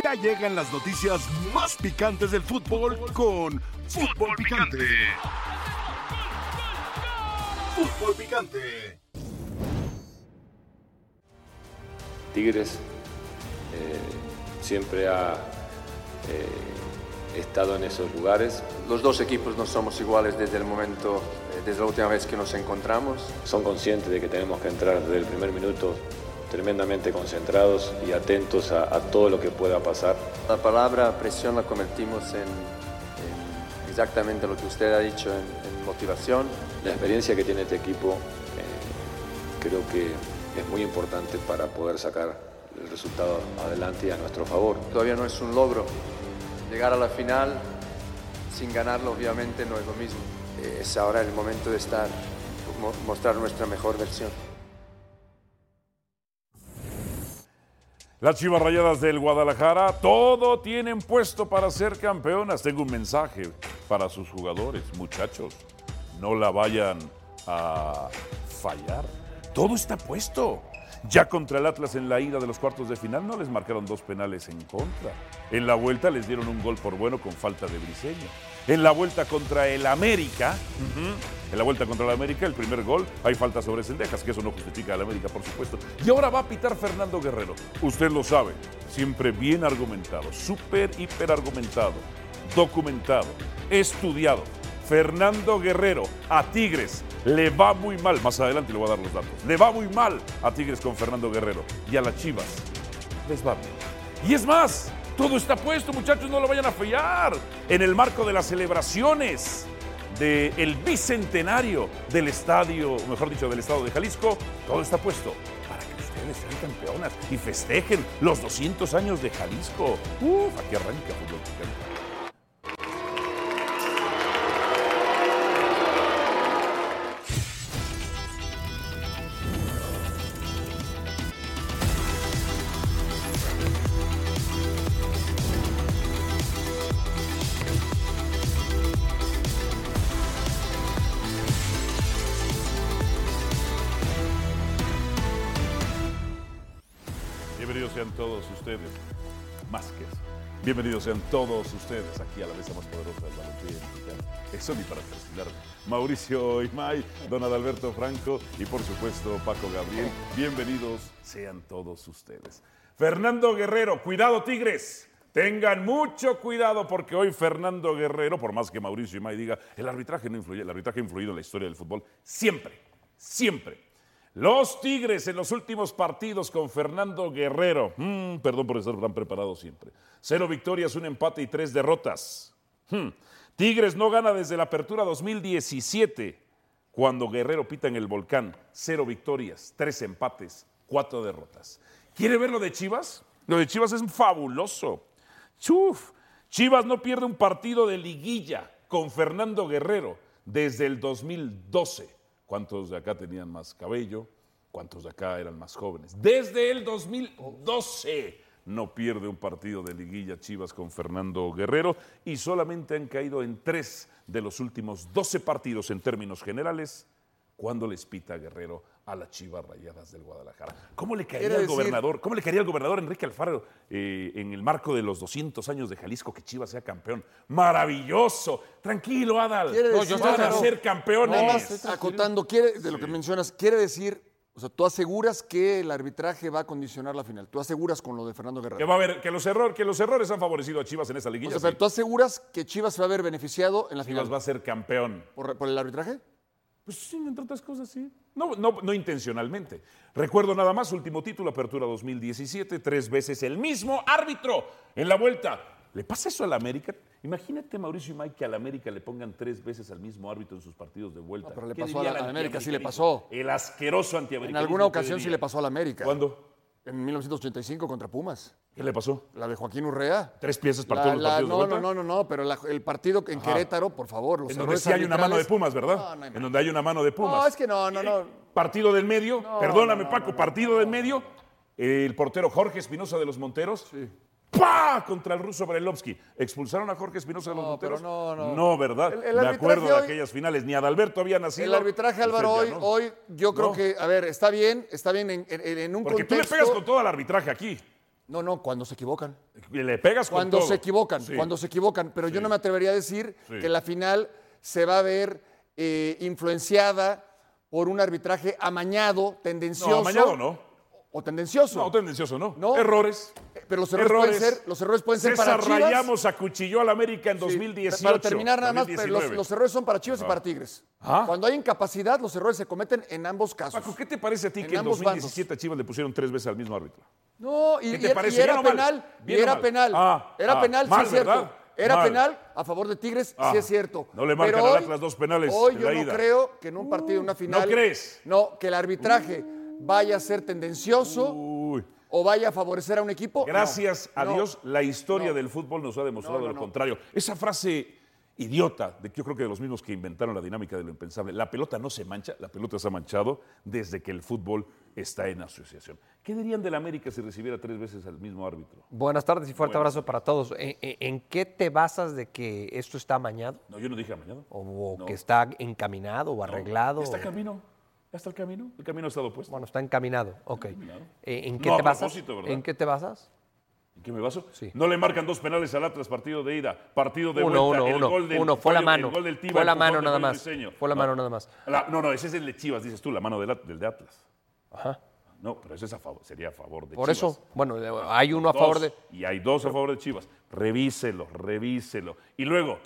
Ya llegan las noticias más picantes del fútbol con Fútbol Picante. Fútbol Picante. Tigres eh, siempre ha eh, estado en esos lugares. Los dos equipos no somos iguales desde el momento, eh, desde la última vez que nos encontramos. Son conscientes de que tenemos que entrar desde el primer minuto tremendamente concentrados y atentos a, a todo lo que pueda pasar. La palabra presión la convertimos en, en exactamente lo que usted ha dicho, en, en motivación. La experiencia que tiene este equipo eh, creo que es muy importante para poder sacar el resultado adelante y a nuestro favor. Todavía no es un logro. Llegar a la final sin ganarlo obviamente no es lo mismo. Eh, Es ahora el momento de estar, mo- mostrar nuestra mejor versión. Las Chivas Rayadas del Guadalajara todo tienen puesto para ser campeonas. Tengo un mensaje para sus jugadores, muchachos. No la vayan a fallar. Todo está puesto. Ya contra el Atlas en la ida de los cuartos de final no les marcaron dos penales en contra. En la vuelta les dieron un gol por bueno con falta de Briseño. En la vuelta contra el América, en la vuelta contra el América, el primer gol, hay falta sobre Sendejas, que eso no justifica al América, por supuesto. Y ahora va a pitar Fernando Guerrero. Usted lo sabe, siempre bien argumentado, súper, hiper argumentado, documentado, estudiado. Fernando Guerrero a Tigres le va muy mal. Más adelante le voy a dar los datos. Le va muy mal a Tigres con Fernando Guerrero. Y a las Chivas les va bien. Y es más, todo está puesto, muchachos, no lo vayan a fallar. En el marco de las celebraciones del bicentenario del estadio, mejor dicho, del estado de Jalisco, todo está puesto para que ustedes sean campeonas y festejen los 200 años de Jalisco. Uf, aquí arranca fútbol Bienvenidos sean todos ustedes aquí a la mesa más poderosa del balompié mexicano. Eso ni para perfilarme. Mauricio Imay, Don Adalberto Franco y por supuesto Paco Gabriel. Bienvenidos sean todos ustedes. Fernando Guerrero, cuidado Tigres. Tengan mucho cuidado porque hoy Fernando Guerrero, por más que Mauricio Imay diga, el arbitraje no influye, el arbitraje ha influido en la historia del fútbol siempre, siempre. Los Tigres en los últimos partidos con Fernando Guerrero. Mm, perdón por estar tan preparado siempre. Cero victorias, un empate y tres derrotas. Hmm. Tigres no gana desde la apertura 2017, cuando Guerrero pita en el volcán. Cero victorias, tres empates, cuatro derrotas. ¿Quiere ver lo de Chivas? Lo de Chivas es fabuloso. Chuf. Chivas no pierde un partido de liguilla con Fernando Guerrero desde el 2012. ¿Cuántos de acá tenían más cabello? ¿Cuántos de acá eran más jóvenes? Desde el 2012 no pierde un partido de liguilla Chivas con Fernando Guerrero y solamente han caído en tres de los últimos 12 partidos en términos generales cuando les pita Guerrero a las Chivas Rayadas del Guadalajara. ¿Cómo le caería al gobernador? ¿Cómo le caería al gobernador Enrique Alfaro eh, en el marco de los 200 años de Jalisco que Chivas sea campeón? Maravilloso. Tranquilo, Adal. No, decir- van a claro. ser campeones. Nada más acotando, quiere, de lo que mencionas, quiere decir, o sea, tú aseguras que el arbitraje va a condicionar la final. Tú aseguras con lo de Fernando Que Guerrero. va a haber, que los errores, que los errores han favorecido a Chivas en esa O liguilla. sea, sí. pero tú aseguras que Chivas se va a ver beneficiado en la final. Chivas va a ser campeón. ¿Por, por el arbitraje? Pues sí, entre otras cosas, sí. No, no, no intencionalmente. Recuerdo nada más, último título, Apertura 2017, tres veces el mismo árbitro en la vuelta. ¿Le pasa eso al América? Imagínate, Mauricio y Mike, que al América le pongan tres veces al mismo árbitro en sus partidos de vuelta. No, pero le ¿Qué pasó a la- a América, sí le pasó. El asqueroso En antiamericanismo. alguna ¿qué ocasión sí le pasó al América. ¿Cuándo? En 1985 contra Pumas. ¿Qué le pasó? La de Joaquín Urrea. ¿Tres piezas La- partidos los la- partidos de no, vuelta? no, no, no, no, pero la- el partido en Querétaro, por favor, los En donde sí hay una mano de Pumas, ¿verdad? No, no hay en donde hay una mano de Pumas. No, es que no, no, no. Partido del medio, perdóname Paco, partido del medio, el portero Jorge Espinosa de los Monteros. ¡Pah! Contra el ruso Brailovsky. ¿Expulsaron a Jorge Espinosa de los No, pero no, no. No, ¿verdad? El- el Me acuerdo de hoy- aquellas finales. Ni Adalberto había nacido. El arbitraje, Álvaro, hoy, no. hoy yo creo No. que, a ver, está bien, está bien en, en- en un Porque tú le pegas con todo el arbitraje aquí. No, no, cuando se equivocan. Le pegas con Cuando todo. se equivocan, Sí. cuando se equivocan. Pero yo no me atrevería a decir Sí. que la final se va a ver eh, influenciada por un arbitraje amañado, tendencioso. No, amañado no. O tendencioso. No, tendencioso no. No. Errores. Pero los errores, Errores. pueden ser, los errores pueden ser César para Chivas. Rayamos acuchilló al América en Sí, 2018. Para terminar nada más, pero los, 2019. los errores son para Chivas y para Tigres. Ah. Cuando hay incapacidad, los errores se cometen en ambos casos. Paco, ¿qué te parece a ti En que en ambos 2017 a Chivas le pusieron tres veces al mismo árbitro? No, y, ¿Qué y te era- penal. Y ¿Bien o era penal. Ah, era ah, penal, mal, sí es cierto. ¿verdad? Era Mal. penal a favor de Tigres, Ah, sí es cierto. no le marcan hoy- Atlas dos penales Hoy yo la no ida. creo que en un partido, en una final. crees? No, que el arbitraje vaya a ser tendencioso Uy. O vaya a favorecer a un equipo. no. Gracias a No. Dios, la historia No. del fútbol nos ha demostrado No, no, lo no. contrario. Esa frase idiota, de que yo creo que de los mismos que inventaron la dinámica de lo impensable, la pelota no se mancha, la pelota se ha manchado desde que el fútbol está en asociación. ¿Qué dirían del América si recibiera tres veces al mismo árbitro? Buenas tardes y fuerte Buenas. abrazo para todos. ¿En, en- en qué te basas de que esto está amañado? No, yo no dije mañana. ¿O, o No. que está encaminado o arreglado? ¿Ya está camino? ¿Ya está el camino? El camino ha estado puesto. Bueno, está encaminado. Ok. Eh, ¿En qué No, a te basas? ¿En qué te basas? ¿En qué me baso? Sí. No le marcan dos penales al Atlas partido de ida, partido de Uno, vuelta, uno, el uno. gol del Uno, fue la mano. el gol del Fue la mano nada más. Fue la No. mano nada más. La- no, no, ese es el de Chivas, dices tú, la mano del, del de Atlas. Ajá. No, pero ese es a favor, sería a favor de Por Chivas. eso, bueno, hay uno a Dos, favor de. Y hay dos a favor de Chivas. Revíselo, revíselo. Y luego,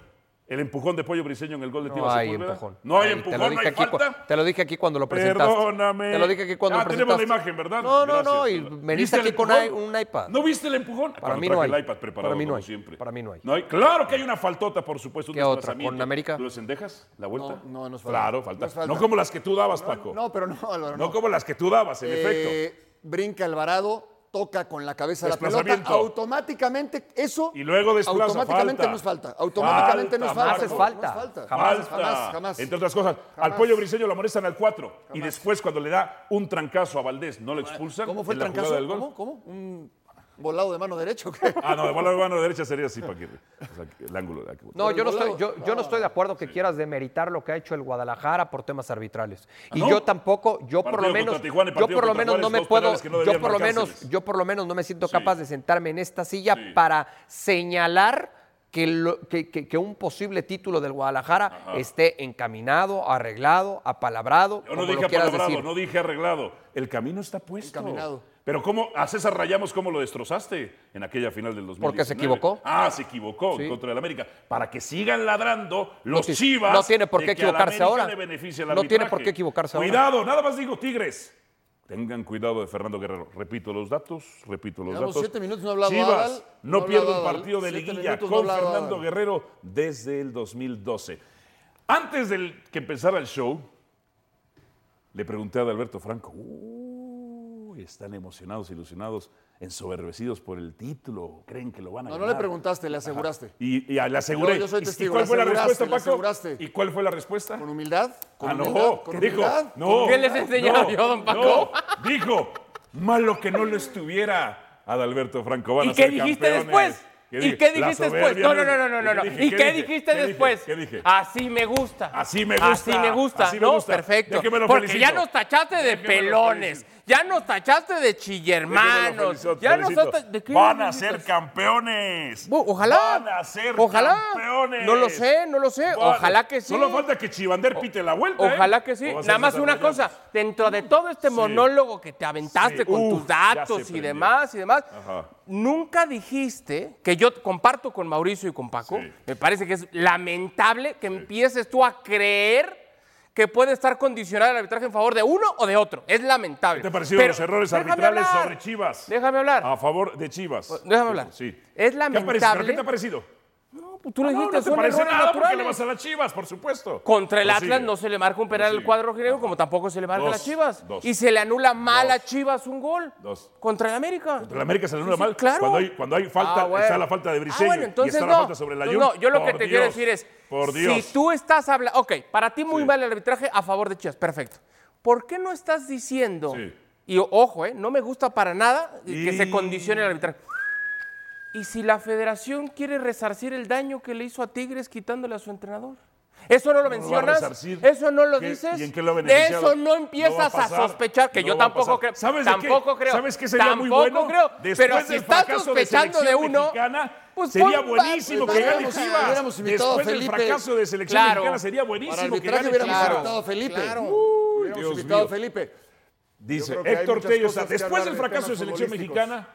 el empujón de Pollo Briseño en el gol de No Tivas hay Sepúlveda. empujón. No hay empujón, te lo no dije hay aquí, falta. Te lo dije aquí cuando lo presentaste. Perdóname. Te lo dije aquí cuando ah, lo tenemos presentaste. la imagen, ¿verdad? No, no, no, y veniste ¿Viste el aquí con empujón? un iPad. ¿No viste el empujón? Para Cuando mí no hay. el iPad preparado Para mí no como hay. siempre. Para mí no hay. Claro que hay una faltota, por supuesto. ¿Qué otra? ¿Con América? ¿Tú los endejas? ¿La vuelta? No, no, no es falta. Claro, falta. No falta. No como las que tú dabas, Paco. No, pero no, Álvaro. No como las que tú dabas, en efecto. Eh, Brinca Alvarado, toca con la cabeza la pelota. Automáticamente, eso. Y luego desplaza, Automáticamente falta. no es falta. Automáticamente no es Falta, falta. Haces No, falta. No es falta. Jamás. Falta. Jamás, jamás. Entre otras cosas, al pollo briseño lo amonestan al 4 y después cuando le da un trancazo a Valdés no lo expulsan. ¿Cómo fue el trancazo? del gol. ¿Cómo? ¿Cómo? ¿Un volado de mano derecha o qué? Ah, no, de bola de mano derecha sería así, Paquirri. O sea, el ángulo. No, yo no, volado. estoy, yo, yo no estoy de acuerdo que quieras demeritar lo que ha hecho el Guadalajara por temas arbitrales. Y ¿no? yo tampoco, yo por lo menos, y yo por lo menos no me puedo, no yo por lo menos, yo por lo menos no me siento Sí. capaz de sentarme en esta silla Sí. para señalar que, lo- que- que- que un posible título del Guadalajara esté encaminado, arreglado, apalabrado, Yo no como dije lo quieras apalabrado, decir. no dije arreglado. El camino está puesto. Encaminado. Pero ¿cómo a César Rayamos cómo lo destrozaste en aquella final del 2019? Porque se equivocó. Ah, se equivocó Sí. en contra del América. Para que sigan ladrando los Chivas. no tiene por de qué equivocarse ahora. No tiene por qué equivocarse ahora. Cuidado, nada más digo Tigres. Tengan cuidado de Fernando Guerrero. Repito los datos, repito los Llevamos datos. siete minutos, no ha hablado Chivas Adal, no, no pierde un partido de liguilla no con Fernando Adal. Guerrero desde el 2012. Antes del que empezara el show, le pregunté a Adalberto Franco, "Uy, están emocionados, ilusionados, ensoberbecidos por el título, creen que lo van a No, no ganar. le preguntaste, le aseguraste. Y, y le aseguré. Yo- yo soy ¿Y- testigo, ¿Y cuál fue la respuesta, le Paco? aseguraste. ¿Y cuál fue la respuesta? ¿Con humildad? ¿Con Ah, humildad? no, ¿Con dijo, humildad? no. ¿Qué les no, yo, don Paco? no, dijo, malo que no lo estuviera Adalberto Franco. Van ¿Y a qué ser dijiste campeones. después? ¿Qué ¿Y qué dijiste después? No, no, no, no, no, no. no. ¿Y qué dijiste después? ¿Qué dije? Así me gusta. Así me gusta. Así me gusta. Así me no, perfecto. Porque felicito. ya nos tachaste de pelones. Ya nos tachaste de chillermanos. felicito, Ya nos felicito. tachaste- ¿De qué Van a ser campeones. Ojalá. Van a ser Ojalá. campeones. No lo sé, no lo sé. Van- Ojalá que sí. Solo falta que Chivander pite la vuelta. ¿eh? Ojalá que sí. Nada más una cosa, dentro de todo este monólogo que te aventaste Sí. con Uf, tus datos y demás y demás, Ajá. nunca dijiste, que yo comparto con Mauricio y con Paco, Sí. me parece que es lamentable que empieces tú a creer que puede estar condicionado el arbitraje en favor de uno o de otro. Es lamentable. ¿Qué te parecieron Pero los errores arbitrales hablar. sobre Chivas? Déjame hablar. A favor de Chivas. Déjame hablar. Sí. Es ¿Qué, lamentable. ¿Pero qué te ha parecido? No, pues tú lo No, dijiste, no te son parece errores nada porque le naturales. vas a las Chivas, por supuesto. Contra el Prosigue. Atlas no se le marca un penal al Prosigue. cuadro rojinegro, como tampoco se le marca a Dos, las Chivas. dos. Y se le anula mal a. Chivas un gol. Dos. Contra el América. Contra el América se le anula Sí, sí, mal. claro. Cuando hay, cuando hay falta, Ah, bueno. está la falta de Ah, Briseño bueno, y entonces está no. la falta sobre la No, no, yo lo que te quiero decir es, Por Dios. si tú estás hablando, ok, para ti muy Sí. mal el arbitraje a favor de Chivas, perfecto. ¿Por qué no estás diciendo, Sí. y ojo, eh, no me gusta para nada que se condicione el arbitraje, y si la federación quiere resarcir el daño que le hizo a Tigres quitándole a su entrenador? ¿Eso no lo ¿No a mencionas? resarcir? ¿Eso no lo ¿Qué- dices? y en qué lo ha De eso no ¿No empiezas a a, pasar? sospechar, que ¿No yo a tampoco creo. ¿Sabes de qué? tampoco creo. ¿Sabes qué sería muy tampoco bueno? creo. Después Pero si del estás fracaso de sospechando de selección uno, mexicana, pues sería buenísimo pues, que gane Chivas. a Después del fracaso de selección Claro. mexicana sería buenísimo que gane hubiéramos Chivas. invitado a Felipe. Claro. Hubiéramos Dios invitado a mío. Felipe. Dice Héctor Tello, después del de fracaso de selección mexicana,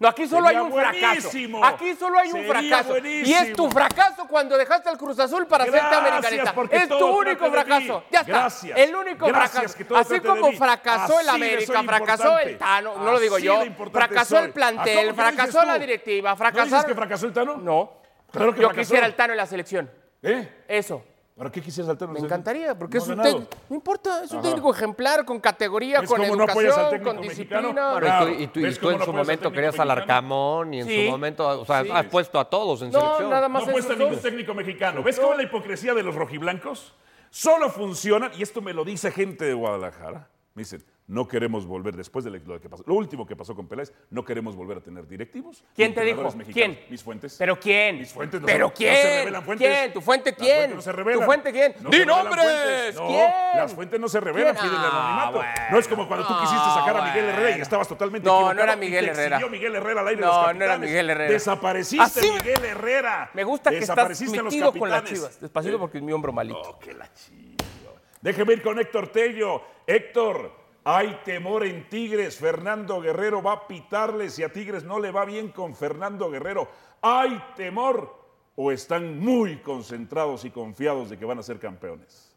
No, aquí solo Sería hay un fracaso. Aquí solo hay un Sería fracaso. Y es tu fracaso cuando dejaste al Cruz Azul para hacerte Gracias, americanista. porque Es tu único fracaso. Ya está. Gracias. El único Gracias, fracaso. Así como fracasó el Así América, fracasó importante. el Tano, no lo digo yo. Fracasó soy. el plantel, ¿A cómo que fracasó la directiva, ¿No fracasaron. dices que fracasó el Tano? No. Claro que Yo fracasó. quisiera el Tano en la selección. ¿Eh? Eso. ¿Para qué quisieras al Tano? Me encantaría, porque No es un técnico. No importa, es un Ajá. técnico ejemplar, con categoría, ¿Ves con no educación, con mexicano? disciplina. Bueno, Claro. y tú, y tú- y ¿Ves tú cómo en su momento querías al? Arcamón y en Sí. su momento, o sea, Sí. has puesto a todos en No, selección. nada más No apuesta esos ningún técnico mexicano. ¿Ves cómo la hipocresía de los rojiblancos? Solo funcionan, y esto me lo dice gente de Guadalajara. Me dicen, no queremos volver, después de lo que pasó, lo último que pasó con Peláez, no queremos volver a tener directivos. ¿Quién te dijo? mexicanos. ¿Quién? Mis fuentes. ¿Pero quién? Mis fuentes no ¿Pero se- no quién? se revelan fuentes. ¿Quién? ¿Tu fuente quién? fuentes no se revelan. ¿Tu fuente quién? No ¡Di nombres! No, ¿Quién? las fuentes no se revelan, piden el Ah, anonimato. bueno. No es como cuando tú quisiste sacar a Miguel Ah, Herrera y estabas totalmente No, no era y Miguel te Herrera. exhibió Miguel Herrera al aire de No, no era. Miguel Herrera. Desapareciste Así me- Miguel Herrera. Me gusta que estás metido con las chivas. Despacito porque es mi hombro malito. Oh, que la chiva. Déjeme ir con Héctor Tello. Héctor, hay temor en Tigres. Fernando Guerrero va a pitarle si a Tigres no le va bien con Fernando Guerrero. ¿Hay temor o están muy concentrados y confiados de que van a ser campeones?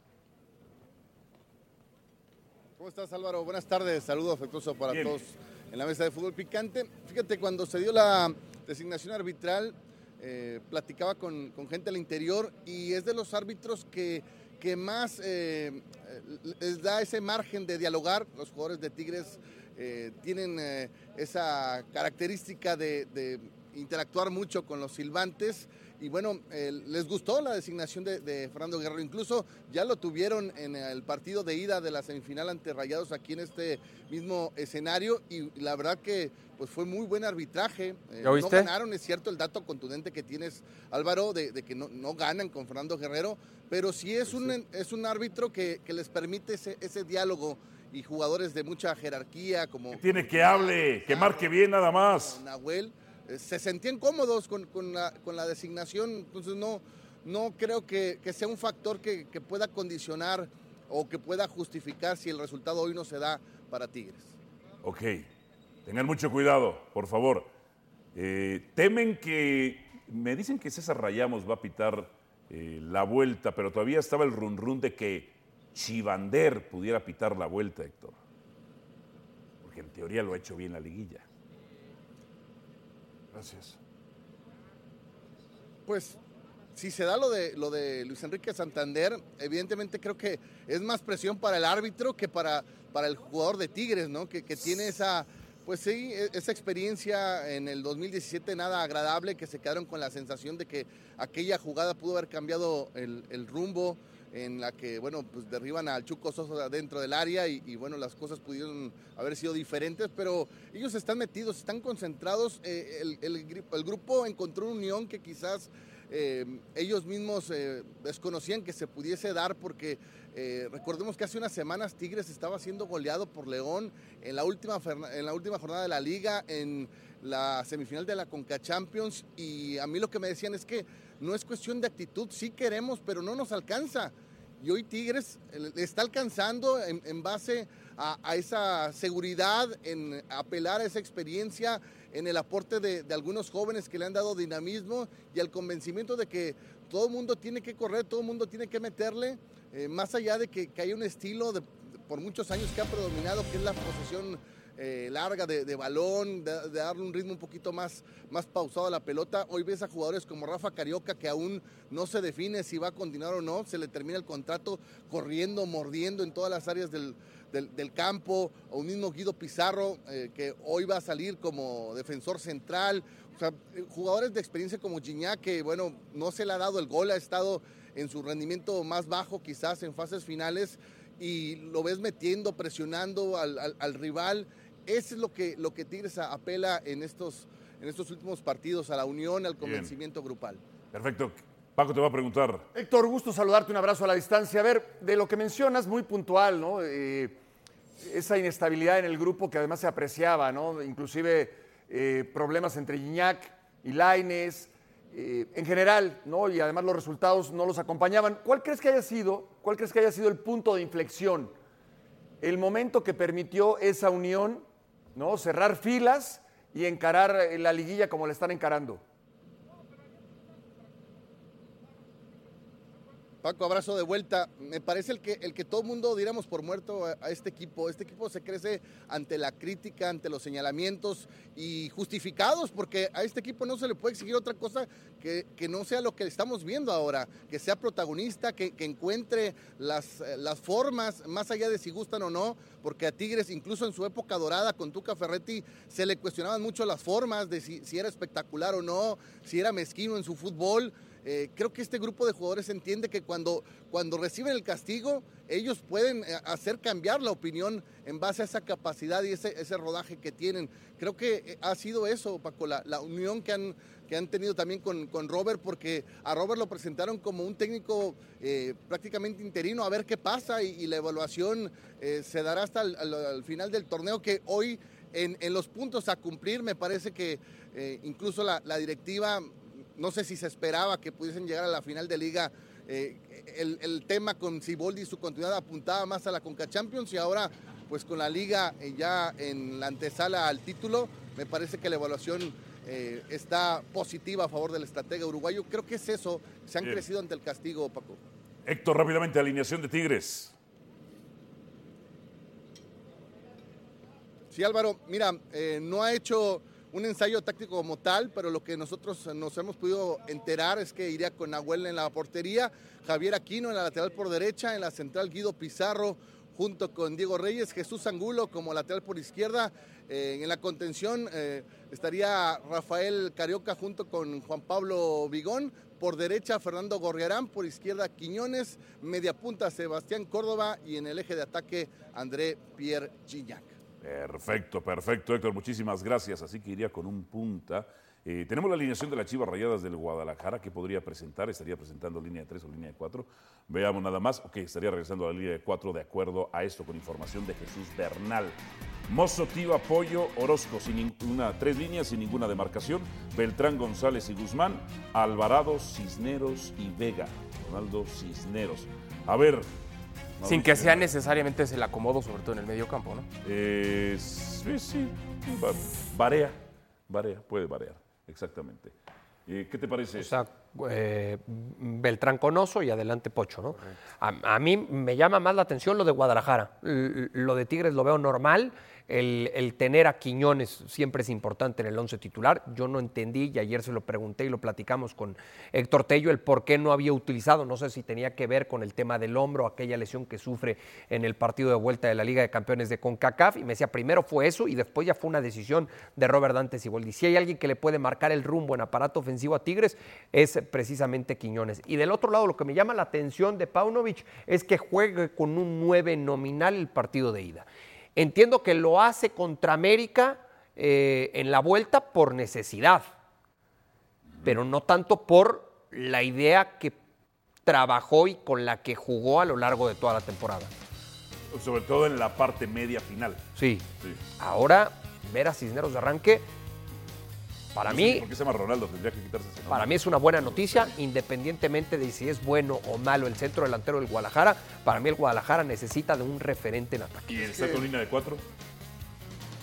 ¿Cómo estás Álvaro? Buenas tardes, saludo afectuoso para Bien. todos en la mesa de fútbol picante. Fíjate, cuando se dio la designación arbitral, eh, platicaba con, con gente al interior y es de los árbitros que, que más eh, eh, les da ese margen de dialogar. Los jugadores de Tigres eh, tienen esa característica de, de interactuar mucho con los silbantes. Y bueno, eh, les gustó la designación de, de Fernando Guerrero. Incluso ya lo tuvieron en el partido de ida de la semifinal ante Rayados aquí en este mismo escenario. Y la verdad que pues fue muy buen arbitraje. Eh, ¿Ya no oíste? ganaron, es cierto el dato contundente que tienes, Álvaro, de, de que no, no ganan con Fernando Guerrero. Pero sí es un, es un árbitro que, que les permite ese, ese diálogo y jugadores de mucha jerarquía como... Tiene que hable, que marque bien nada más. Nahuel, se sentían cómodos con, con la, con la designación, entonces no, no creo que, sea un factor que, que pueda condicionar o que pueda justificar si el resultado hoy no se da para Tigres. Ok, tengan mucho cuidado, por favor. Eh, temen que, me dicen que César Rayamos va a pitar eh, la vuelta, pero todavía estaba el run run de que Chivander pudiera pitar la vuelta, Héctor. Porque en teoría lo ha hecho bien la liguilla. Gracias. Pues si se da lo de, lo de Luis Enrique Santander, evidentemente creo que es más presión para el árbitro que para, para el jugador de Tigres, ¿no? Que, que tiene esa, pues sí, e- esa experiencia en el 2017 nada agradable, que se quedaron con la sensación de que aquella jugada pudo haber cambiado el, el rumbo en la que, bueno, pues derriban al Chuco Sosa dentro del área y, bueno, las cosas pudieron haber sido diferentes, pero ellos están metidos, están concentrados, eh, el, el grupo encontró una unión que quizás eh, ellos mismos eh, desconocían que se pudiese dar porque recordemos que hace unas semanas Tigres estaba siendo goleado por León en la última, en la última jornada de la liga, en la semifinal de la Conca Champions y a mí lo que me decían es que no es cuestión de actitud, sí queremos, pero no nos alcanza. Y hoy Tigres eh, está alcanzando en, base a, esa seguridad, en apelar a esa experiencia, en el aporte de, de algunos jóvenes que le han dado dinamismo y al convencimiento de que todo el mundo tiene que correr, todo el mundo tiene que meterle, eh, más allá de que, que hay un estilo de, por muchos años que ha predominado, que es la posesión eh, larga de, balón, de, darle un ritmo un poquito más, más pausado a la pelota. Hoy ves a jugadores como Rafa Carioca que aún no se define si va a continuar o no, se le termina el contrato corriendo, mordiendo en todas las áreas del, del, campo, o un mismo Guido Pizarro eh, que hoy va a salir como defensor central. O sea, eh, jugadores de experiencia como Gignac que, bueno, no se le ha dado el gol, ha estado en su rendimiento más bajo quizás en fases finales y lo ves metiendo, presionando al- al rival. Eso es lo que, lo que Tigres a- apela en estos, en estos últimos partidos, a la unión, al convencimiento grupal. Perfecto. Paco te va a preguntar. Héctor, gusto saludarte, un abrazo a la distancia. A ver, de lo que mencionas, muy puntual, ¿no? Eh, esa inestabilidad en el grupo que además se apreciaba, ¿no? Inclusive eh, problemas entre Gignac y Laines, eh, en general, ¿no? Y además los resultados no los acompañaban. ¿Cuál crees que haya sido, cuál crees que haya sido el punto de inflexión? El momento que permitió esa unión, ¿no? Cerrar filas y encarar eh, la liguilla como la están encarando. Paco, abrazo de vuelta. Me parece el que, el que todo mundo diéramos por muerto a, este equipo. Este equipo se crece ante la crítica, ante los señalamientos y justificados, porque a este equipo no se le puede exigir otra cosa que, que no sea lo que estamos viendo ahora, que sea protagonista, que, que encuentre las, las, formas, más allá de si gustan o no, porque a Tigres, incluso en su época dorada con Tuca Ferretti, se le cuestionaban mucho las formas de si, si era espectacular o no, si era mezquino en su fútbol. Eh, creo que este grupo de jugadores entiende que cuando, cuando reciben el castigo, ellos pueden eh, hacer cambiar la opinión en base a esa capacidad y ese, ese rodaje que tienen. Creo que eh, ha sido eso, Paco, la, la unión que han, que han tenido también con, con, Robert, porque a Robert lo presentaron como un técnico prácticamente interino, a ver qué pasa y, la evaluación se dará hasta el, al, al, final del torneo, que hoy en, en, los puntos a cumplir me parece que incluso la directiva no sé si se esperaba que pudiesen llegar a la final de liga. Eh, el, el, tema con Ciboldi y su continuidad apuntaba más a la Conca Champions y ahora, pues con la liga eh, ya en la antesala al título, me parece que la evaluación eh, está positiva a favor del estratega uruguayo. Creo que es eso. Se han Bien. crecido ante el castigo, Paco. Héctor, rápidamente, alineación de Tigres. Sí, Álvaro, mira, eh, no ha hecho un ensayo táctico como tal, pero lo que nosotros nos hemos podido enterar es que iría con Nahuel en la portería, Javier Aquino en la lateral por derecha, en la central Guido Pizarro junto con Diego Reyes, Jesús Angulo como lateral por izquierda, eh, en la contención eh, estaría Rafael Carioca junto con Juan Pablo Vigón, por derecha Fernando Gorriarán, por izquierda Quiñones, media punta Sebastián Córdoba y en el eje de ataque André Pierre Gignac. Perfecto, perfecto, Héctor. Muchísimas gracias. Así que iría con un punta. Eh, tenemos la alineación de las Chivas Rayadas del Guadalajara que podría presentar. Estaría presentando línea de 3 o línea de 4. Veamos nada más. Ok, estaría regresando a la línea de 4 de acuerdo a esto con información de Jesús Bernal. Mozo, Tío, Apoyo, Orozco, sin ninguna, tres líneas, sin ninguna demarcación. Beltrán, González y Guzmán. Alvarado, Cisneros y Vega. Ronaldo Cisneros. A ver, sin que sea necesariamente el acomodo, sobre todo en el medio campo, ¿no? Eh, sí, sí, varía, varía, puede variar, exactamente. Eh, ¿Qué te parece? O sea, eh, Beltrán Conoso y adelante Pocho, ¿no? A, a, mí me llama más la atención lo de Guadalajara. L lo de Tigres lo veo normal. El, tener a Quiñones siempre es importante en el once titular. Yo no entendí y ayer se lo pregunté y lo platicamos con Héctor Tello el por qué no había utilizado. No sé si tenía que ver con el tema del hombro, aquella lesión que sufre en el partido de vuelta de la Liga de Campeones de CONCACAF. Y me decía, primero fue eso y después ya fue una decisión de Robert Dante Siboldi. Si hay alguien que le puede marcar el rumbo en aparato ofensivo a Tigres es precisamente Quiñones. Y del otro lado, lo que me llama la atención de Paunovic es que juegue con un 9 nominal el partido de ida. Entiendo que lo hace contra América eh, en la vuelta por necesidad, pero no tanto por la idea que trabajó y con la que jugó a lo largo de toda la temporada. Sobre todo en la parte media final. Sí. sí. Ahora, ver a Cisneros de arranque, para no mí. Sé ¿Por qué se llama Ronaldo? Tendría que quitarse ese nombre. Para mí es una buena noticia, independientemente de si es bueno o malo el centro delantero del Guadalajara. Para mí el Guadalajara necesita de un referente en ataque. ¿Y el estar con línea de cuatro?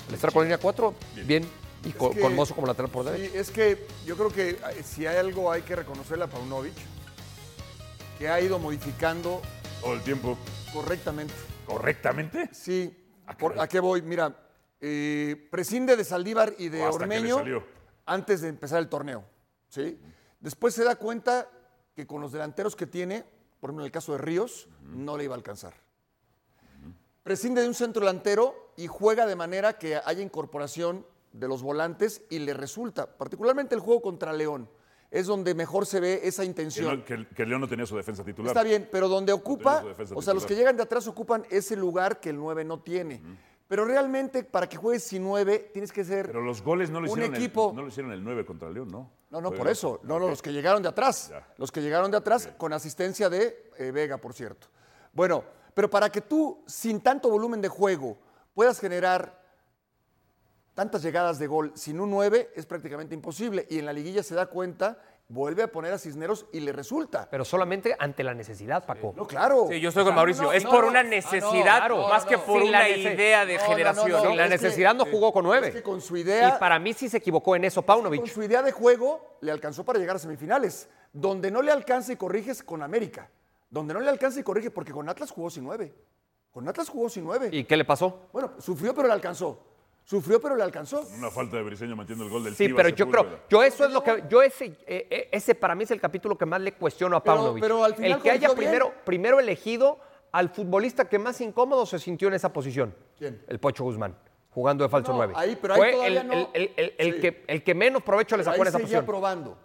El estar con línea de cuatro, bien. bien. Y con, que, con, Mozo como lateral por derecha. Sí, es que yo creo que eh, si hay algo hay que reconocerle a Paunovic, que ha ido modificando. Todo el tiempo. Correctamente. ¿Correctamente? Sí. ¿A qué, ¿A qué voy? Mira, eh, prescinde de Saldívar y de Ormeño antes de empezar el torneo. ¿sí? Después se da cuenta que con los delanteros que tiene, por ejemplo en el caso de Ríos, uh -huh. no le iba a alcanzar. Uh -huh. Prescinde de un centro delantero y juega de manera que haya incorporación de los volantes y le resulta, particularmente el juego contra León, es donde mejor se ve esa intención. Que, que, que León no tenía su defensa titular. Está bien, pero donde ocupa, no o sea, los que llegan de atrás ocupan ese lugar que el 9 no tiene. Uh -huh Pero realmente, para que juegues sin nueve, tienes que ser Pero los goles no lo un hicieron, equipo. el, no lo hicieron el 9 contra León, ¿no? No, no, Fue- por eso. No, no, los que llegaron de atrás. Ya. Los que llegaron de atrás con asistencia de eh, Vega, por cierto. Bueno, pero para que tú, sin tanto volumen de juego, puedas generar tantas llegadas de gol sin un 9, es prácticamente imposible. Y en la liguilla se da cuenta, vuelve a poner a Cisneros y le resulta. Pero solamente ante la necesidad, Paco. No, claro. Sí, yo estoy con O sea, Mauricio. no, es no, por una Ah, no, necesidad claro. más que por una idea de No, no, no, generación. no, Sin la es que- necesidad no jugó con nueve. Es que con su idea. Y para mí sí se equivocó en eso Paunovic. Con su idea de juego le alcanzó para llegar a semifinales. Donde no le alcanza y corriges con América. Donde no le alcanza y corrige porque con Atlas jugó sin nueve. Con Atlas jugó sin nueve. ¿Y qué le pasó? Bueno, sufrió pero le alcanzó. Sufrió pero le alcanzó. Una falta de Briseño metiendo el gol del Sí, Chivas pero yo creo, yo eso es lo que, yo ese, eh, eh, ese para mí es el capítulo que más le cuestiono a Pero- Paunovic. pero al final el que haya bien. primero, primero elegido al futbolista que más incómodo se sintió en esa posición. ¿Quién? El Pocho Guzmán, jugando de falso No, 9. ahí- pero ahí Fue todavía el, no. el- el- el- el Sí. que, el que menos provecho le Pero sacó en ahí esa seguía posición. probando.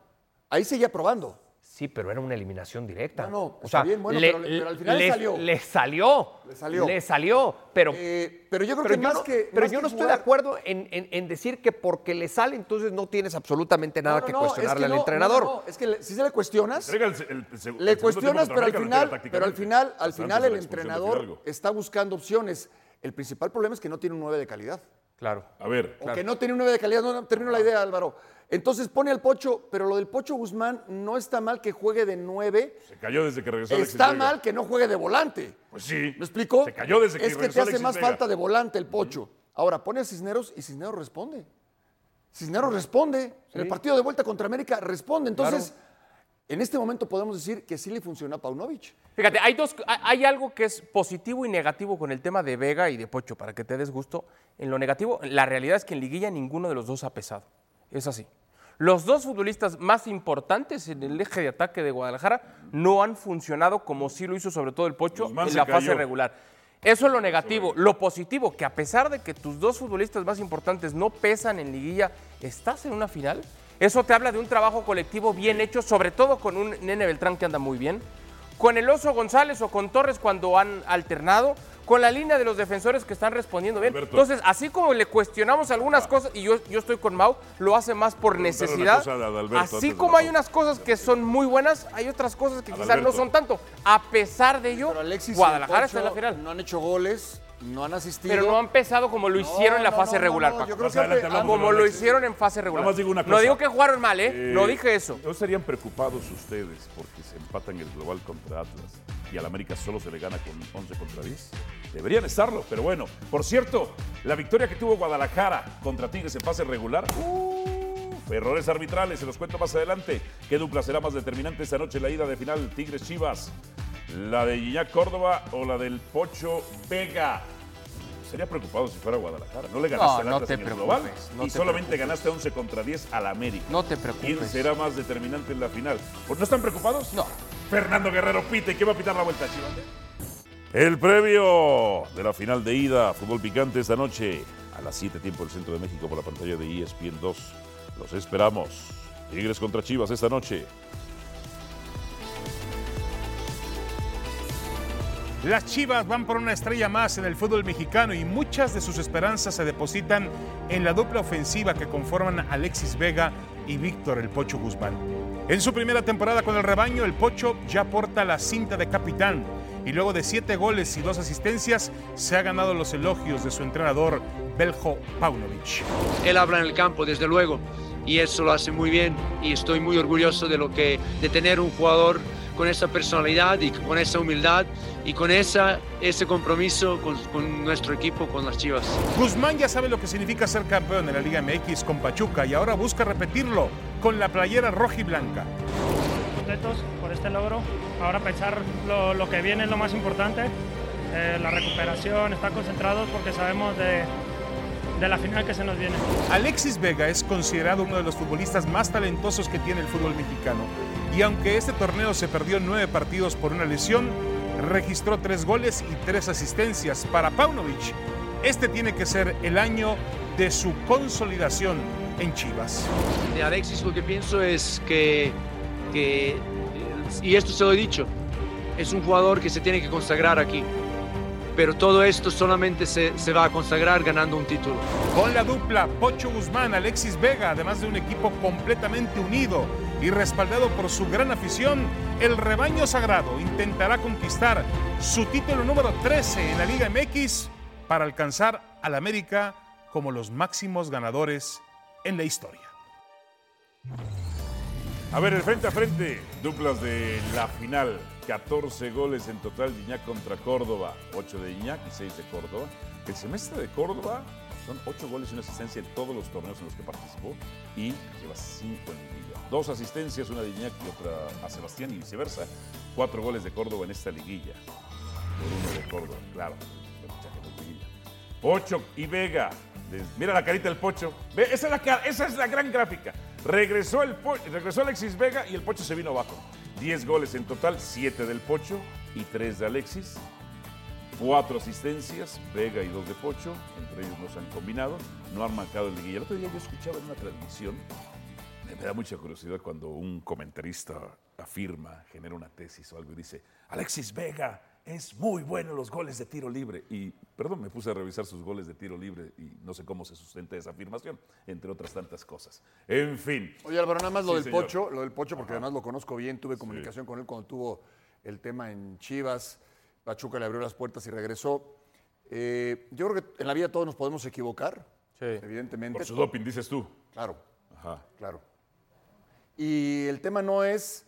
Ahí seguía probando. Sí, pero era una eliminación directa. No, no, o está sea, bien, bueno, le- pero- pero al final le, salió. le salió. Le salió. Le salió, pero... Eh, pero yo creo pero que yo más no, que. pero más yo que no estoy de acuerdo en, en- en decir que porque le sale, entonces no tienes absolutamente nada No, no, que no, es cuestionarle al no, no, entrenador. no, es que le- si se le cuestionas. Entrega el, el- el seg- el segundo Le cuestionas, pero al final, pero al final, al final el entrenador está buscando opciones. El principal problema es que no tiene un 9 de calidad. Claro. A ver, O que no tiene un 9 de calidad. No, no, termino la idea, Álvaro. Entonces pone al Pocho, pero lo del Pocho Guzmán no está mal que juegue de 9. se cayó desde que regresó Alexis Está Vega. mal que no juegue de volante. Pues sí. ¿Me explico? Se cayó desde que Es que regresó te hace Alexis más Vega. falta de volante el Pocho. Ahora, pone a Cisneros y Cisneros responde. Cisneros responde. En el partido de vuelta contra América responde. Entonces, en este momento podemos decir que sí le funcionó a Paunovic. Fíjate, hay, dos, hay- hay algo que es positivo y negativo con el tema de Vega y de Pocho, para que te des gusto. En lo negativo, la realidad es que en liguilla ninguno de los dos ha pesado. Es así. Los dos futbolistas más importantes en el eje de ataque de Guadalajara no han funcionado como sí lo hizo sobre todo el Pocho en la fase cayó. regular. Eso es lo negativo. Lo positivo, que a pesar de que tus dos futbolistas más importantes no pesan en liguilla, estás en una final. Eso te habla de un trabajo colectivo bien hecho, sobre todo con un Nene Beltrán que anda muy bien, con el Oso González o con Torres cuando han alternado, con la línea de los defensores que están respondiendo bien. Alberto. Entonces, así como le cuestionamos algunas cosas, y yo, yo estoy con Mau, lo hace más por necesidad. Así como hay unas cosas que son muy buenas, hay otras cosas que quizás no son tanto. A pesar de ello, Guadalajara está en la final. No han hecho goles, no han asistido. Pero no han pesado como lo hicieron en la no, fase no, no, regular, no, Paco. yo creo que han- Como lo hicieron en fase regular. Nada más digo una No cosa. digo que jugaron mal, ¿eh? Eh, no dije eso. ¿No estarían preocupados ustedes porque se empatan el global contra Atlas y al América solo se le gana con 11 contra 10? Deberían estarlo, pero bueno. Por cierto, la victoria que tuvo Guadalajara contra Tigres en fase regular. uf, errores arbitrales, se los cuento más adelante. ¿Qué dupla será más determinante esta noche en la ida de final Tigres-Chivas? ¿La de Guiñac Córdoba o la del Pocho Vega? Sería preocupado si fuera Guadalajara. No le ganaste No, no Atlas te en el global no y te solamente preocupes. ganaste 11 contra 10 al América. No te ¿Quién preocupes. será más determinante en la final? ¿No están preocupados? No. Fernando Guerrero pite. ¿Quién va a pitar la vuelta, Chivas? El previo de la final de ida, fútbol picante esta noche a las 7 tiempo del Centro de México por la pantalla de ESPN 2. Los esperamos. Tigres contra Chivas esta noche. Las Chivas van por una estrella más en el fútbol mexicano y muchas de sus esperanzas se depositan en la dupla ofensiva que conforman Alexis Vega y Víctor El Pocho Guzmán. En su primera temporada con el rebaño, el Pocho ya porta la cinta de capitán y luego de siete goles y dos asistencias se ha ganado los elogios de su entrenador Beljo Paunovic. Él habla en el campo, desde luego, y eso lo hace muy bien y estoy muy orgulloso de lo que de tener un jugador con esa personalidad y con esa humildad y con esa, ese compromiso con, con nuestro equipo, con las Chivas. Guzmán ya sabe lo que significa ser campeón en la Liga MX con Pachuca y ahora busca repetirlo con la playera roja y blanca. contentos por este logro. Ahora pensar lo, lo que viene es lo más importante, eh, la recuperación, estar concentrados porque sabemos de, de la final que se nos viene. Alexis Vega es considerado uno de los futbolistas más talentosos que tiene el fútbol mexicano. Y aunque este torneo se perdió en nueve partidos por una lesión, registró tres goles y tres asistencias. Para Paunovic, este tiene que ser el año de su consolidación en Chivas. De Alexis lo que pienso es que, que, y esto se lo he dicho, es un jugador que se tiene que consagrar aquí. pero todo esto solamente se, se va a consagrar ganando un título. Con la dupla Pocho Guzmán, Alexis Vega, además de un equipo completamente unido y respaldado por su gran afición, el rebaño sagrado intentará conquistar su título número 13 en la Liga MX para alcanzar al América como los máximos ganadores en la historia. A ver, el frente a frente, duplas de la final. 14 goles en total de Iñak contra Córdoba. 8 de Iñak y 6 de Córdoba. El semestre de Córdoba son 8 goles y una asistencia en todos los torneos en los que participó y lleva 5 en. Dos asistencias, una de Iñak y otra a Sebastián y viceversa. 4 goles de Córdoba en esta liguilla. Por uno de Córdoba, claro. Pocho y Vega. Mira la carita del Pocho. Esa, es la, esa es la gran gráfica. Regresó, el regresó Alexis Vega y el Pocho se vino abajo. 10 goles en total, 7 del Pocho y 3 de Alexis. 4 asistencias, Vega y 2 de Pocho, entre ellos no se han combinado, no han marcado el liguilla. El otro día yo escuchaba en una transmisión, me da mucha curiosidad cuando un comentarista afirma, genera una tesis o algo y dice, Alexis Vega es muy bueno los goles de tiro libre. Y, perdón, me puse a revisar sus goles de tiro libre y no sé cómo se sustenta esa afirmación, entre otras tantas cosas. En fin. Oye, Álvaro, nada más lo del Pocho, lo del Pocho, porque además lo conozco bien, tuve comunicación con él cuando tuvo el tema en Chivas, Pachuca le abrió las puertas y regresó. Eh, yo creo que en la vida todos nos podemos equivocar, evidentemente. Por su doping, dices tú. Claro, Ajá. claro. Y el tema no es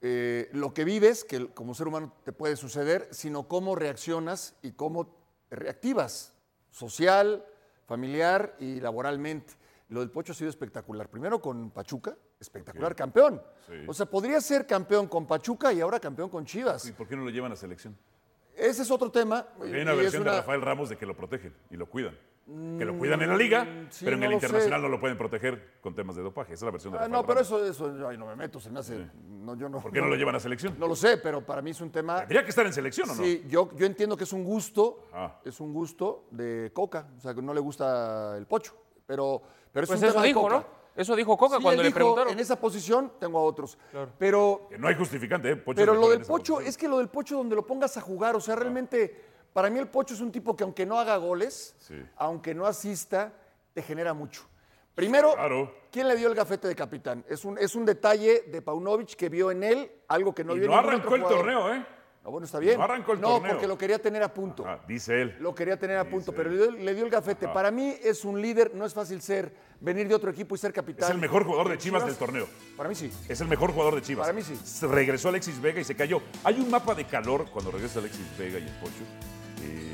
eh, lo que vives, que como ser humano te puede suceder, sino cómo reaccionas y cómo te reactivas, social, familiar y laboralmente. Lo del Pocho ha sido espectacular. Primero con Pachuca, espectacular campeón. O sea, podría ser campeón con Pachuca y ahora campeón con Chivas. ¿Y por qué no lo llevan a selección? Ese es otro tema. Hay una versión de Rafael Ramos de que lo protegen y lo cuidan que lo cuidan en la liga, mm, pero en el internacional no lo pueden proteger con temas de dopaje. Esa es la versión de ah, No, pero eso, eso ay, no me meto, se me hace. No, yo no, ¿Por qué no, lo llevan a selección? No lo sé, pero para mí es un tema. Tendría que estar en selección o no? Sí, yo, yo entiendo que es un gusto, es un gusto de Coca, o sea, que no le gusta el pocho, pero, pero es pues un eso dijo, ¿no? Eso dijo Coca cuando le preguntaron. En esa posición tengo a otros. Pero. no hay justificante, ¿eh? pero lo del Pocho, es que lo del Pocho, donde lo pongas a jugar, o sea, realmente para mí el Pocho es un tipo que aunque no haga goles, aunque no asista, te genera mucho. Primero, ¿quién le dio el gafete de capitán? Es un, es un detalle de Paunovic que vio en él algo que no y vio no en arrancó el torneo, ¿eh? No, bueno, está bien. No arrancó el no, torneo. porque lo quería tener a punto. dice él. Lo quería tener a punto, pero le dio, le dio, el gafete. Para mí es un líder, no es fácil ser, venir de otro equipo y ser capitán. Es el mejor jugador de Chivas, del torneo. Para mí sí. Es el mejor jugador de Chivas. Para mí sí. Regresó Alexis Vega y se cayó. Hay un mapa de calor cuando regresa Alexis Vega y el Pocho. Eh,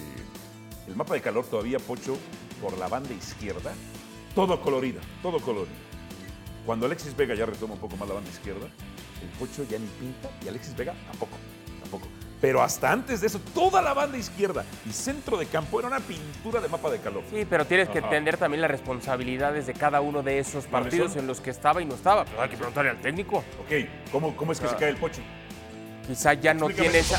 el mapa de calor todavía, Pocho, por la banda izquierda, todo colorido, todo colorido. Cuando Alexis Vega ya retoma un poco más la banda izquierda, el Pocho ya ni pinta y Alexis Vega tampoco, tampoco. Pero hasta antes de eso, toda la banda izquierda y centro de campo era una pintura de mapa de calor. Sí, pero tienes que entender también las responsabilidades de cada uno de esos partidos en los que estaba y no estaba. Pero hay que preguntarle al técnico. Ok, ¿cómo, cómo es que se cae el Pocho? Quizá ya no tiene esa.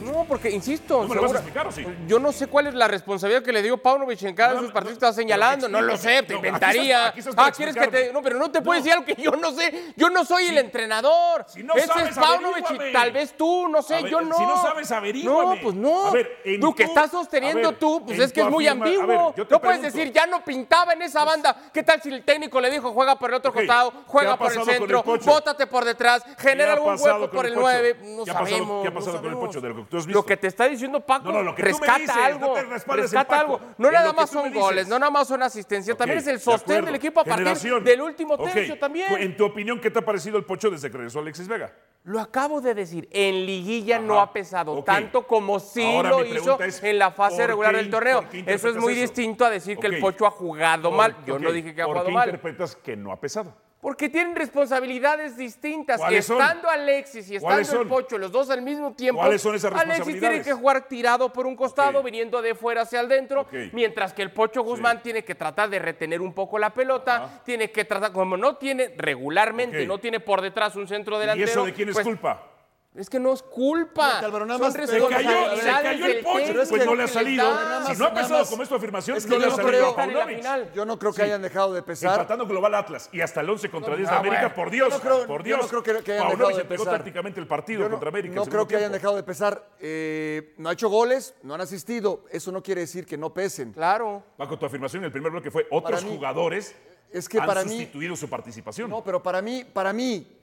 No, porque insisto, ¿No explicar, sí? yo no sé cuál es la responsabilidad que le dio Paunovic en cada de sus partidos que está señalando, no lo sé, te inventaría. Aquí estás, ah, quieres que te. No, pero no te puedes decir algo que yo no sé. Yo no soy el entrenador. Si no Ese sabes, es Paunovic y tal vez tú, no sé, ver, yo no. si no sabes, averíguame. No, pues no. A ver, en tú que estás sosteniendo ver, tú, pues es que es muy ambiguo. no puedes decir, ya no pintaba en esa banda. ¿Qué tal si el técnico le dijo, juega por el otro costado, ¿qué juega por el centro, bótate por detrás, genera ¿Qué ha algún hueco por el el Pocho? 9? ¿Qué ha pasado- sabemos. qué ha no pasado con el. Pocho de lo que tú has visto? Lo que te está diciendo Paco, No, no, lo que tú me rescata dices, algo. no rescata algo. No En nada más son goles, no nada más son asistencias, también es el sostén del equipo a partir Generación. del último tercio también. En tu opinión, ¿qué te ha parecido el Pocho desde que regresó Alexis Vega? Lo acabo de decir, en liguilla no ha pesado tanto como sí Ahora lo hizo es, en la fase ¿por regular qué del torneo. por qué Eso es muy eso? distinto a decir que el. Pocho ha jugado Por- mal. Yo no dije que ha ¿Por jugado qué mal. interpretas que no ha pesado? Porque tienen responsabilidades distintas. Estando Alexis y ¿Cuáles estando el? Pocho, los dos al mismo tiempo. ¿Cuáles son esas Alexis tiene que jugar tirado por un costado, viniendo de fuera hacia adentro, Ok. mientras que el Pocho Guzmán tiene que tratar de retener un poco la pelota, tiene que tratar, como no tiene regularmente, no tiene por detrás un centro ¿Y delantero. eso de quién es pues, culpa? Es que no es culpa. Álvaro, nada más- Se cayó, se cayó el técnico pues no le ha que salido. más- Si no ha pesado más- como es tu afirmación, Es no le yo ha no salido creo- a. Yo no creo que Sí. hayan dejado de pesar. Empatando global Atlas y hasta el 11 contra 10 de Ah, América, bueno. por Dios, no creo- por yo Dios. no creo que- que hayan Paunovic dejado de se pegó pesar. tácticamente el partido no, contra América. no creo que hayan dejado de pesar. Eh, no ha hecho goles, no han asistido. Eso no quiere decir que no pesen. Claro. Paco, tu afirmación en el primer bloque fue otros jugadores es que han para mí- sustituido su participación. No, pero para mí, para mí, eh,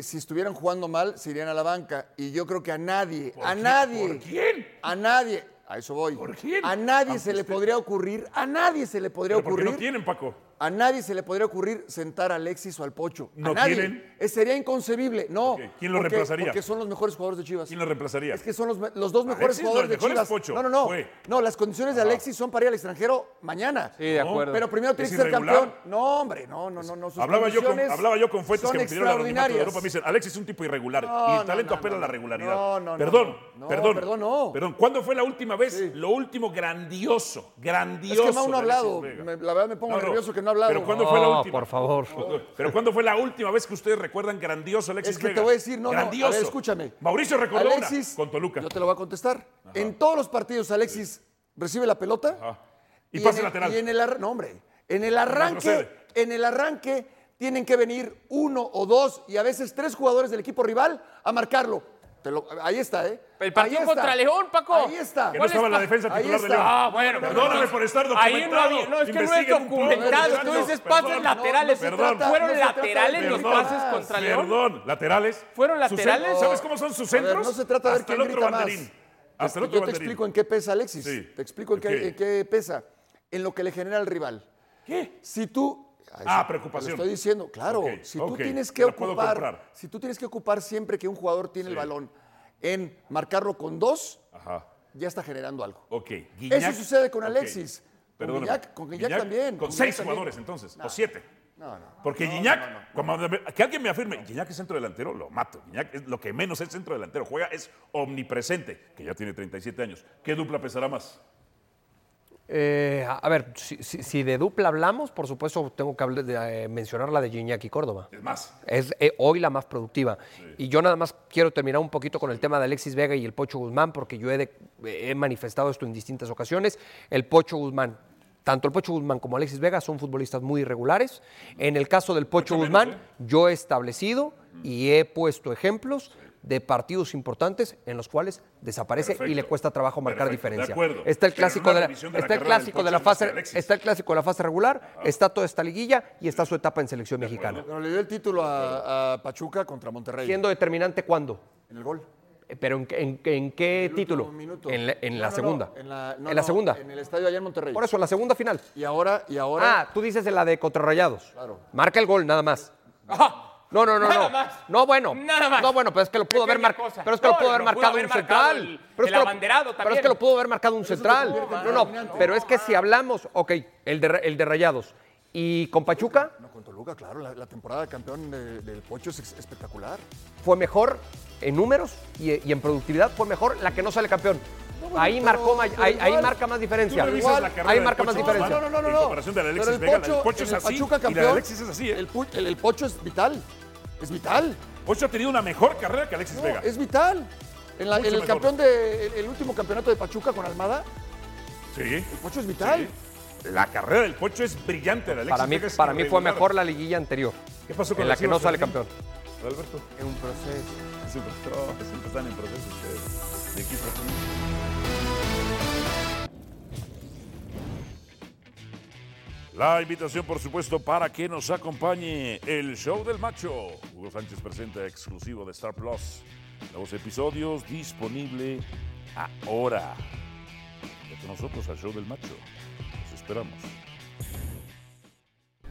si estuvieran jugando mal, se irían a la banca. Y yo creo que a nadie, a quién? nadie, ¿Por quién? a nadie, a eso voy. ¿Por quién? A nadie Aunque se le esté- podría ocurrir, a nadie se le podría ¿Pero por qué ocurrir. no tienen, Paco? A nadie se le podría ocurrir sentar a Alexis o al Pocho. ¿No a nadie. tienen? Eh, sería inconcebible. No. ¿quién lo porque- reemplazaría? Porque son los mejores jugadores de Chivas. ¿Quién lo reemplazaría? Es que son los, dos mejores Alexis, no, jugadores de es Chivas. Pocho. No, no, no. Fue. No, las condiciones de Alexis son para ir al extranjero mañana. Sí, de acuerdo. Pero primero tiene ¿Es que ser irregular? campeón. No, hombre, no, no, no. no. sus Hablaba yo, con, hablaba yo con fuentes que me pidieron anonimato de extraordinarias. Europa. Me dicen, Alexis es un tipo irregular. No, y el talento no, apela a la regularidad. No, no, no, perdón, no. perdón. No, perdón, no. Perdón, ¿cuándo fue la última vez? Lo último grandioso, Es grandioso. que Mau no ha hablado. La verdad me pongo nervioso que no ha hablado. Pero ¿cuándo fue la No, última? por favor. Pero ¿cuándo fue la última vez que ustedes recuerdan grandioso Alexis Es que Vega? te voy a decir, no, no, a grandioso. ver, escúchame. Mauricio recordó Alexis, una con Toluca. Yo te lo voy a contestar. En todos los partidos Alexis recibe la pelota Ajá. Y, el- lateral. Y en el arranque, no, hombre, en el arranque, en el arranque tienen que venir uno o dos y a veces tres jugadores del equipo rival a marcarlo. Te lo- ahí está, ¿eh? El partido Ahí contra León, Paco. Ahí está. Que no estaba en la defensa Ahí titular de está. León. Ah, bueno. Perdóname por estar Ahí documentado. no, había- no, es que no es documentado. Tú dices pases laterales. no Perdón. ¿Fueron no trata de laterales los pases contra León? Perdón, laterales. ¿Fueron laterales? ¿Sabes cómo son sus ver, centros? no se trata de ver Hasta quién el otro grita más. banderín. Hasta el Yo otro te banderín. explico en qué pesa Alexis. Sí. Te explico en ¿En qué, qué? en qué pesa. En lo que le genera al rival. ¿Qué? Si tú. Ah, preocupación. te lo estoy diciendo, claro. Si tú tienes que ocupar. Si tú tienes que ocupar siempre que un jugador tiene el balón en marcarlo con dos, Ajá. ya está generando algo. Ok. Eso sucede con. Alexis. Con. Guiñac- con Guiñac también, Con con seis Guiñac también. jugadores entonces, o siete. No, no. Porque Guiñac, cuando- que alguien me afirme, Guiñac es centro delantero, lo mato. Guiñac es lo que menos es centro delantero. Juega, es omnipresente, que ya tiene 37 años. ¿Qué dupla pesará más? Eh, a ver, si, si- si de dupla hablamos, por supuesto tengo que hablar de, eh, mencionar la de Gignac y Córdoba. Es más. Es eh, hoy la más productiva. Y yo nada más quiero terminar un poquito con el tema de Alexis Vega y el Pocho Guzmán, porque yo he, de- he manifestado esto en distintas ocasiones. El Pocho Guzmán, tanto el Pocho Guzmán como Alexis Vega son futbolistas muy irregulares. En el caso del Pocho Mucho Guzmán, menos, yo he establecido y he puesto ejemplos de partidos importantes en los cuales desaparece y le cuesta trabajo marcar Perfecto, diferencia. Está el clásico de la, está el clásico de la fase está el clásico de la fase regular, está toda esta liguilla y está su etapa en selección mexicana. Pero le dio el título a, a Pachuca contra Monterrey. Siendo determinante cuándo? En el gol. Eh, ¿Pero en, qué- en- en qué El título? En la, en No, la no, segunda. no, en la, no, en la no, segunda. En el estadio allá en Monterrey. Por eso, en la segunda final. Y ahora, y ahora. Ah, tú dices en la de Contrarrayados. Claro. Marca el gol, nada más. Ajá. No, no, no, Nada no. más. No, bueno. Nada más. No, bueno, pero es que lo pudo haber marcado. Pero es que lo No, pudo haber lo pudo marcado haber un marcado central. el- pero es que lo- abanderado Pero es también. que lo pudo haber marcado un central. No, no. Pero es que si hablamos, ok, el de, el de Rayados y con Pachuca No, con Toluca, claro. La, la temporada de campeón de- del Pocho es espectacular. fue mejor en números y, y en productividad, fue mejor la que no sale campeón. bueno, ahí pero- marcó, ma- pero ahí, marca más diferencia. Ahí marca más Pocho diferencia. No, no, no, no. En comparación de la Alexis Pero el Vega, la del Pocho, Pocho es el así, Pachuca y la campeón, Alexis es así, ¿eh? El, el- el Pocho es vital. Es vital. Pocho ha tenido una mejor carrera que Alexis No, Vega. es vital. En, la- Mucho en el mejor. campeón de. El, el último campeonato de Pachuca con Almada, Sí. el Pocho es vital. Sí. La carrera del Pocho es brillante. la de Alexis Para mí, para mí fue mejor la liguilla anterior, ¿Qué pasó con en la que no sale campeón. Alberto. Es un proceso. Es un proceso, siempre están en proceso ustedes. De equipo. La invitación, por supuesto, para que nos acompañe el show del macho. Hugo Sánchez presenta exclusivo de Star Plus. Nuevos episodios disponible ahora. Vete con nosotros al show del macho. Esperamos.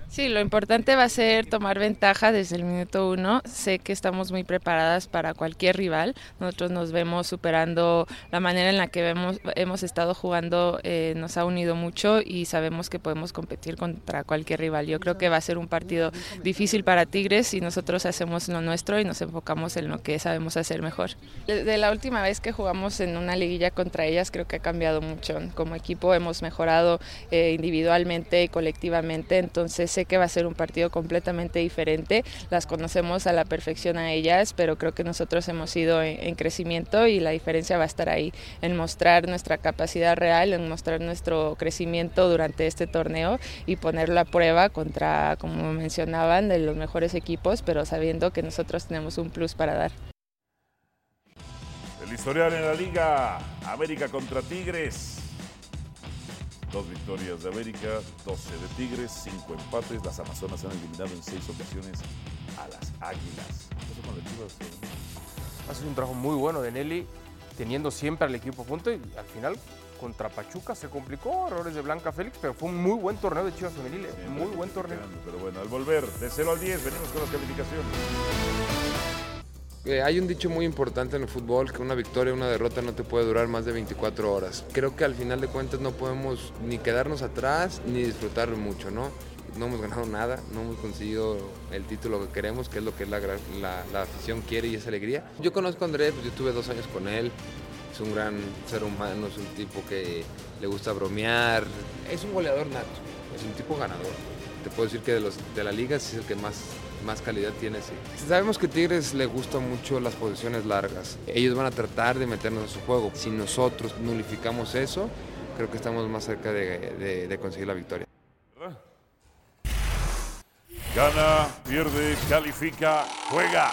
Sí, lo importante va a ser tomar ventaja desde el minuto uno. Sé que estamos muy preparadas para cualquier rival. Nosotros nos vemos superando la manera en la que vemos, hemos estado jugando, eh, nos ha unido mucho y sabemos que podemos competir contra cualquier rival. Yo creo que va a ser un partido difícil para Tigres y nosotros hacemos lo nuestro y nos enfocamos en lo que sabemos hacer mejor. De la última vez que jugamos en una liguilla contra ellas, creo que ha cambiado mucho. Como equipo hemos mejorado eh, individualmente y colectivamente, entonces sé que va a ser un partido completamente diferente. Las conocemos a la perfección a ellas, pero creo que nosotros hemos ido en, en crecimiento y la diferencia va a estar ahí, en mostrar nuestra capacidad real, en mostrar nuestro crecimiento durante este torneo y ponerlo a prueba contra, como mencionaban, de los mejores equipos, pero sabiendo que nosotros tenemos un plus para dar. El historial en la Liga. América contra Tigres. Dos victorias de América, 12 de Tigres, 5 empates. Las Amazonas han eliminado en 6 ocasiones a las Águilas. Eso con las Chivas, eh. Hace un trabajo muy bueno de Nelly, teniendo siempre al equipo a punto y al final contra Pachuca se complicó, errores de Blanca Félix, pero fue un muy buen torneo de Chivas Femenil, eh, Siempre muy buen torneo. Pero bueno, al volver de 0 al 10, venimos con las calificaciones. Hay un dicho muy importante en el fútbol que una victoria una derrota no te puede durar más de 24 horas. Creo que al final de cuentas no podemos ni quedarnos atrás ni disfrutarlo mucho, ¿no? No hemos ganado nada, no hemos conseguido el título que queremos, que es lo que la, la- afición quiere y es alegría. Yo conozco a André, pues yo tuve dos años con él, es un gran ser humano, es un tipo que le gusta bromear, es un goleador nato, es un tipo ganador. Te puedo decir que de, de la liga es el que más, más calidad tiene. Sí. Sabemos que Tigres le gustan mucho las posiciones largas. Ellos van a tratar de meternos en su juego. Si nosotros nulificamos eso, creo que estamos más cerca de, conseguir la victoria. Gana, pierde, califica, juega.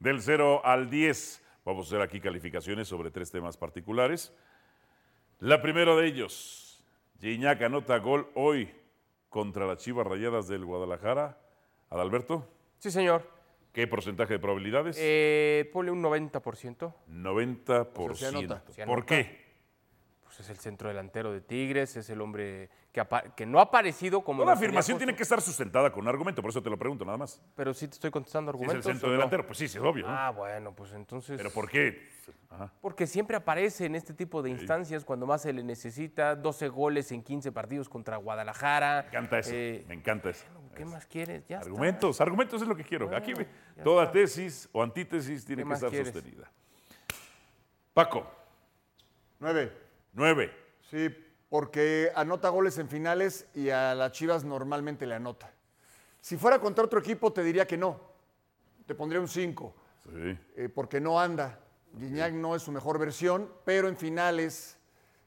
Del 0 al 10. Vamos a hacer aquí calificaciones sobre tres temas particulares. La primera de ellos, Gignac anota gol hoy contra las Chivas Rayadas del Guadalajara. Adalberto, Sí, señor. ¿qué porcentaje de probabilidades? Eh, ponle un 90%. 90%. O sea, se anota. Se ¿Por anota. qué? Pues es el centro delantero de Tigres, es el hombre que, no ha aparecido como... Tenía afirmación tiene que estar sustentada con argumento, por eso te lo pregunto nada más. Pero sí te estoy contestando Si es el argumentos. centro delantero, pues sí, sí, es obvio. ¿no? Ah, bueno, pues entonces... ¿Pero por qué? Ajá. Porque siempre aparece en este tipo de instancias cuando más se le necesita. 12 goles en 15 partidos contra Guadalajara. Me encanta eso. me encanta eso. ¿Qué más quieres? Ya está. Argumentos, argumentos es lo que quiero. Aquí Bueno, ya toda está. tesis o antítesis tiene ¿Qué que estar quieres? sostenida. Paco, Nueve. Nueve. Sí, porque anota goles en finales y a las Chivas normalmente le anota. Si fuera contra otro equipo te diría que no. Te pondría un 5, Sí. porque no anda. Guiñac no es su mejor versión, pero en finales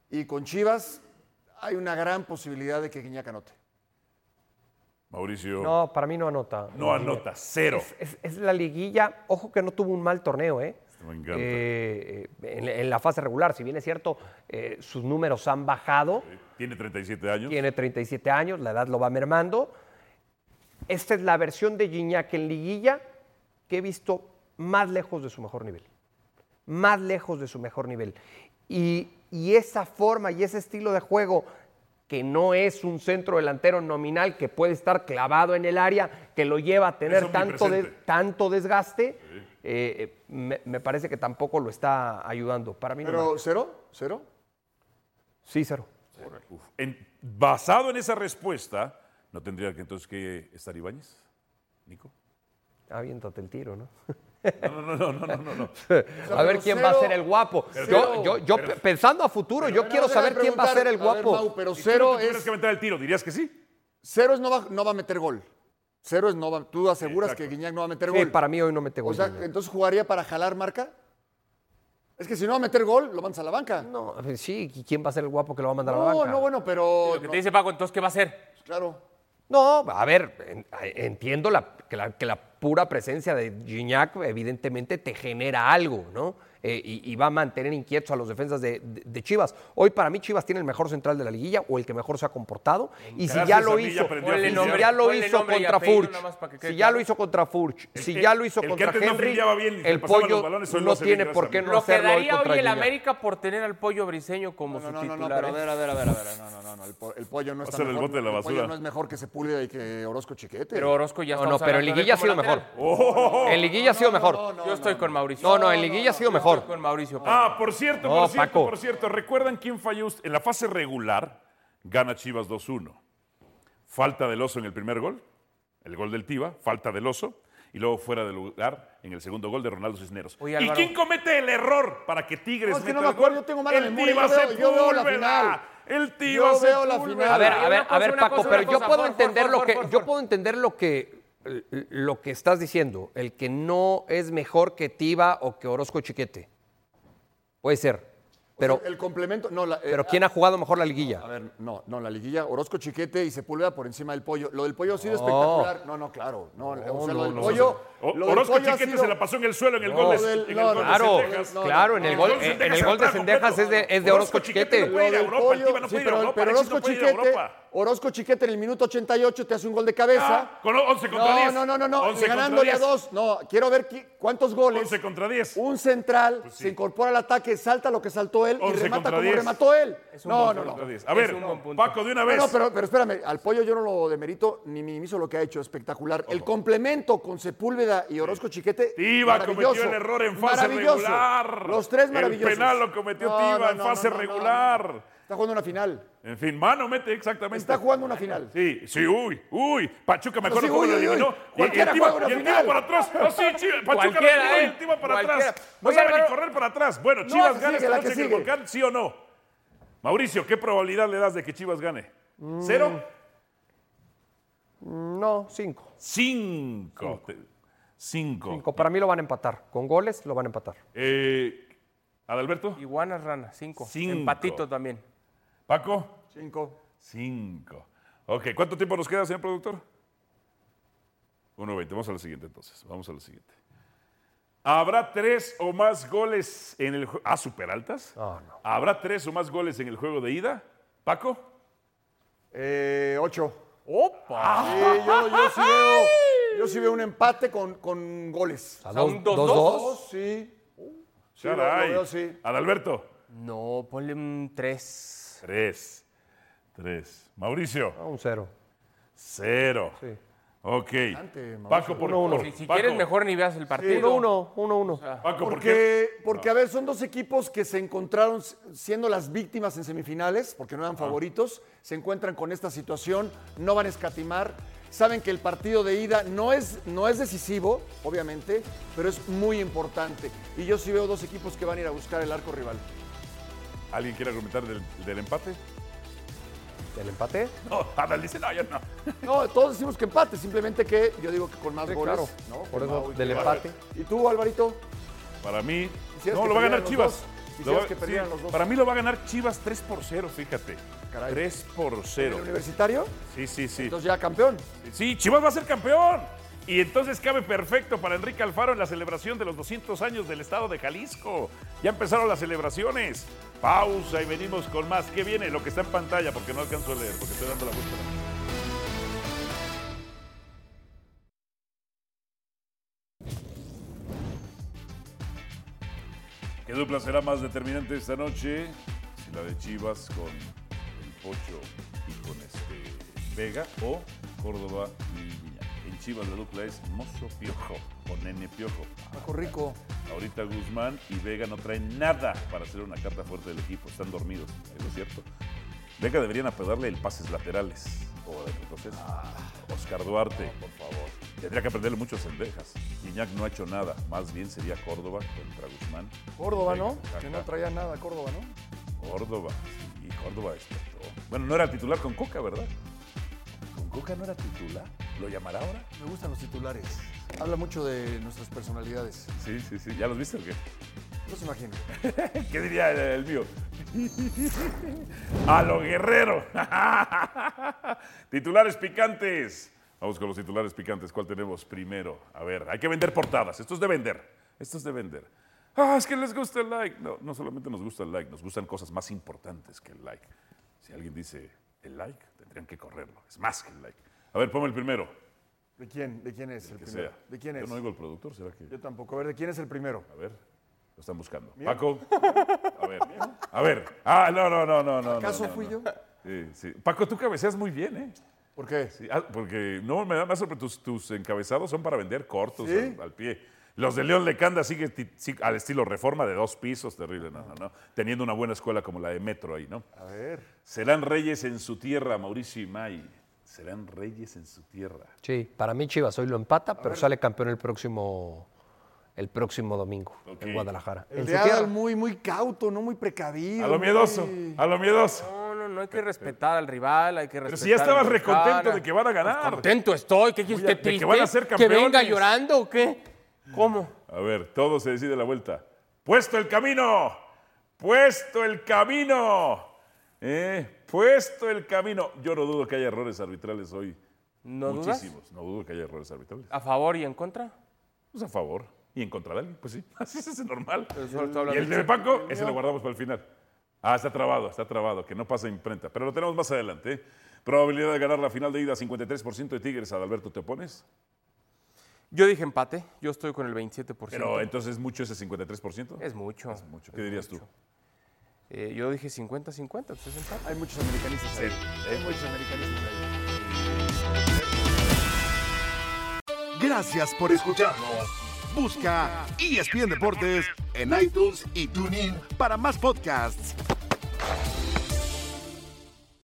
y con Chivas hay una gran posibilidad de que Guiñac anote. Mauricio. No, para mí no anota. No anota, cero. Es, es- es la liguilla. Ojo que no tuvo un mal torneo, ¿eh? Me encanta. Eh, eh, en, en la fase regular, si bien es cierto, eh, sus números han bajado. Tiene 37 años. Tiene 37 años, la edad lo va mermando. Esta es la versión de Gignac en liguilla que he visto más lejos de su mejor nivel. Más lejos de su mejor nivel. Y, y esa forma y ese estilo de juego que no es un centro delantero nominal que puede estar clavado en el área, que lo lleva a tener tanto, de- tanto desgaste, eh, me, me parece que tampoco lo está ayudando. Para mí no ¿Pero marca. cero? ¿Cero? Sí, cero. En- basado en esa respuesta, ¿no tendría que entonces que estar Ibáñez? Nico. Aviéntate el tiro, ¿no? No, no, no, no, no, no, no. a ver quién va a ser el guapo. Yo, yo, yo pero- pensando a futuro, yo quiero saber quién va a ser el preguntar, a ver, guapo. Mau, pero Si tú no cero es, que aventar el tiro, ¿dirías que sí? cero es no va, no va a meter gol. Cero es no va. Tú aseguras exacto. que Guiñac no va a meter Sí, gol. para mí hoy no mete gol. O sea, Guiñac. entonces jugaría para jalar marca. Es que si no va a meter gol, lo mandas a la banca. no, sí, ¿y ¿quién va a ser el guapo que lo va a mandar a la No, banca? no, bueno, pero. Lo que no, te dice Paco, entonces, ¿qué va a hacer? Claro. No, a ver, en- entiendo la- que, la, que la pura presencia de Gignac evidentemente te genera algo, ¿no? Eh, y, y va a mantener inquietos a los defensas de, de- de Chivas. Hoy para mí Chivas tiene el mejor central de la liguilla o el que mejor se ha comportado. Y si ya lo hizo, oficiar. ya lo hizo nombre contra Furch, si ya lo hizo contra Furch, si ya lo hizo contra Henry, el pollo no tiene por qué no Lo hacerlo hoy quedaría contra hoy el. América por tener al pollo briseño como No, su no, no, no, titular. pero a ver, a ver, a ver, a ver. No, no, no, no. El, po- el pollo no está el mejor. bote de la el pollo no es mejor que Sepúlveda y que Orozco Chiquete. Pero Orozco ya No, estamos no, pero en hablando de liguilla ha sido mejor. Oh. En liguilla ha sido mejor. Yo estoy con Mauricio. No, no, en liguilla ha sido mejor. Con Mauricio. Ah, por cierto, No, por cierto, Paco. por cierto. ¿Recuerdan quién falló usted? En la fase regular gana Chivas 2-1. Falta del oso en el primer gol, el gol del Tiva, falta del oso. y luego fuera de lugar en el segundo gol de Ronaldo Cisneros. Oye, ¿Y quién comete el error para que Tigres No, es que meta no me el acuerdo, gol? yo tengo mala el memoria, Tiva yo veo- yo veo la final. El Tiva Yo veo la final. A ver, a ver, a ver, Paco, pero yo entender lo que puedo entender lo que lo que estás diciendo, el que no es mejor que Tiva o que Orozco Chiquete. Puede ser. Pero, el complemento, no, la, eh, pero ¿quién ha jugado mejor la liguilla? A ver, no, no, la liguilla, Orozco Chiquete y Sepúlveda por encima del pollo. Lo del pollo ha sido No. espectacular. No, no, claro. No, o sea, lo del No, pollo. O- lo del Orozco pollo Chiquete sido- se la pasó en el suelo en el gol de, en el no, gol de Claro, claro, en el gol, en- el gol de completo. es de, es de Orozco Chiquete. no puede ir a Lo del Europa, el pollo, Tiva no sí, puede ir a pero, Europa, Orozco puede ir a Chiquete, Europa. Orozco Chiquete en el minuto 88 te hace un gol de cabeza. Ah, con 11 contra no, 10. no, no, no, no, 11 contra ganándole a 10. dos. No, quiero ver cuántos goles. 11 contra 10. Un central Pues sí. se incorpora al ataque, salta lo que saltó él y 11 remata como 10. remató él. un No, no, no. Contra 10. A ver, Es un. Paco, de una vez. no, pero, pero espérame, al pollo yo no lo demerito ni minimizo lo que ha hecho, espectacular. El complemento con Sepúlveda y Orozco Chiquete. Maravilloso, cometió el error en fase maravilloso. regular. Los tres El maravillosos. penal lo cometió no, en fase no, no, no. regular. Está jugando una final. En fin, mano mete exactamente. Está jugando una final. Sí, sí, uy, uy. Pachuca me Pero acuerdo sí, cómo uy, lo uy, uy. eliminó. Y, Cualquiera el Tiva, juega una y el final. para atrás. Ah, sí, Chi- Pachuca lo eliminó y ¿eh? el Tiva para Cualquiera. atrás. No Oye, sabe ni correr para atrás. Bueno, No, Chivas que gana sigue, esta la noche en el volcán, ¿sí o no? Mauricio, ¿qué probabilidad le das de que Chivas gane? ¿Cero? No, cinco. Cinco. Cinco. Cinco. Para mí lo van a empatar. Con goles lo van a empatar. Eh, Adalberto, Iguanas rana, cinco. Cinco. Empatito también. Paco, Cinco. cinco. Ok, ¿cuánto tiempo nos queda, señor productor? 1.20. Vamos a la siguiente entonces. Vamos a la siguiente. ¿Habrá tres o más goles en el juego? Ah, super altas. No, no. ¿Habrá tres o más goles en el juego de ida? Paco. Eh, ocho. ¡Opa! Sí, yo, yo sí veo, yo sí veo un empate con, con goles. A un dos, dos, dos. Dos, sí. Sí, Caray. lo veo así. Adalberto. No, ponle un tres. Tres. Tres. Mauricio. Ah, un cero. Cero. Sí. Ok. Ante, Mauricio. Paco, por Uno, uno. por- Si, si Paco. quieres, mejor ni veas el partido. Uno, uno, uno, uno. Paco, ¿por qué? Porque, porque, a ver, son dos equipos que se encontraron siendo las víctimas en semifinales, porque no eran favoritos, se encuentran con esta situación, no van a escatimar, saben que el partido de ida no es, no es decisivo, obviamente, pero es muy importante. Y yo sí veo dos equipos que van a ir a buscar el arco rival. ¿Alguien quiere argumentar del, del empate? ¿El empate? No, Adal dice, no, yo no. No, todos decimos que empate, simplemente que yo digo que con más Sí, goles. claro. ¿no? Por eso, del empate. ¿Y tú, Alvarito? Para mí, Quisieras no, que lo va a ganar perdieran los Chivas. dos. Lo Quisieras va- que perdieran los dos. Para mí lo va a ganar Chivas 3 por 0, fíjate. Caray. 3 por ¿El 0. universitario? Sí, sí, sí. Entonces ya campeón. Sí, Chivas va a ser campeón. Y entonces cabe perfecto para Enrique Alfaro en la celebración de los 200 años del estado de Jalisco. Ya empezaron las celebraciones. Pausa y venimos con más. ¿Qué viene? Lo que está en pantalla, porque no alcanzo a leer, porque estoy dando la vuelta. ¿Qué dupla será más determinante esta noche? Si la de Chivas con el Pocho y con este Vega o Córdoba y Chivas la dupla es Mozo Piojo o Nene Piojo. Paco Rico. Ahorita Guzmán y Vega no traen nada para hacer una carta fuerte del equipo. Están dormidos, ¿es lo cierto? Vega deberían apedarle el pases laterales o de retroceso. Oscar Duarte, por favor. Tendría que aprenderle mucho a Cendejas. Iñak no ha hecho nada. Más bien sería Córdoba contra Guzmán. Córdoba, Vega, ¿no? Que no traía nada, Córdoba, ¿no? Córdoba. Y Córdoba despertó. Bueno, no era titular con Coca, ¿verdad? ¿Con Coca no era titular? ¿Lo llamará ahora? Me gustan los titulares. Habla mucho de nuestras personalidades. Sí, sí, sí. ¿Ya los viste o qué? No se imagina. ¿Qué diría el, el mío? A lo guerrero. titulares picantes. Vamos con los titulares picantes. ¿Cuál tenemos primero? A ver, hay que vender portadas. Esto es de vender. Esto es de vender. Ah, es que les gusta el like. No, no solamente nos gusta el like, nos gustan cosas más importantes que el like. Si alguien dice el like, tendrían que correrlo. Es más que el like. A ver, ponme el primero. ¿De quién? ¿De quién es el Que primero? sea. ¿De quién es? Yo no oigo el productor, ¿será que? Yo tampoco. A ver, ¿de quién es el primero? A ver, lo están buscando. Paco. A ver. A ver. Ah, no, no, no, no, no. ¿Acaso no, no, fui no. yo? Sí, sí. Paco, tú cabeceas muy bien, ¿eh? ¿Por qué? Sí, ah, porque no me da más sobre tus, tus encabezados son para vender cortos ¿Sí? al, al pie. Los de León Lecanda sigue al estilo reforma de dos pisos, terrible, no, no, no. Teniendo una buena escuela como la de Metro ahí, ¿no? A ver. Serán reyes en su tierra, Mauricio y May. Serán reyes en su tierra. Sí, para mí Chivas hoy lo empata, pero sale campeón el próximo, el próximo domingo en Guadalajara. El tierra. muy, muy cauto, ¿no? Muy precavido. A lo miedoso, muy- a lo miedoso. No, no, no hay que respetar al rival, hay que respetar. Pero si ya estabas recontento mexicano. de que van a ganar. Contento estoy, ¿qué quieres que de que van a ser ¿Que venga campeones. llorando o qué? ¿Cómo? A ver, todo se decide a la vuelta. Puesto el camino, puesto el camino, eh, puesto el camino. Yo no dudo que haya errores arbitrales hoy. ¿No dudas? Muchísimos. No dudo que haya errores arbitrales. ¿A favor y en contra? Pues a favor y en contra de alguien, pues sí. Así hace normal. Estoy Y el de- Paco, ese lo guardamos para el final. Ah, está trabado, está trabado, que no pasa imprenta. Pero lo tenemos más adelante. ¿eh? Probabilidad de ganar la final de ida, 53% de Tigres. Adalberto, ¿te opones? Yo dije empate, yo estoy con el 27%. Pero entonces es mucho ese 53%. Es mucho. Es mucho. ¿Qué dirías tú? Eh, yo dije 50-50, entonces empate. Hay muchos americanistas ahí. Hay muchos americanistas ahí. Gracias por escucharnos. Busca ESPN Deportes en iTunes y TuneIn para más podcasts.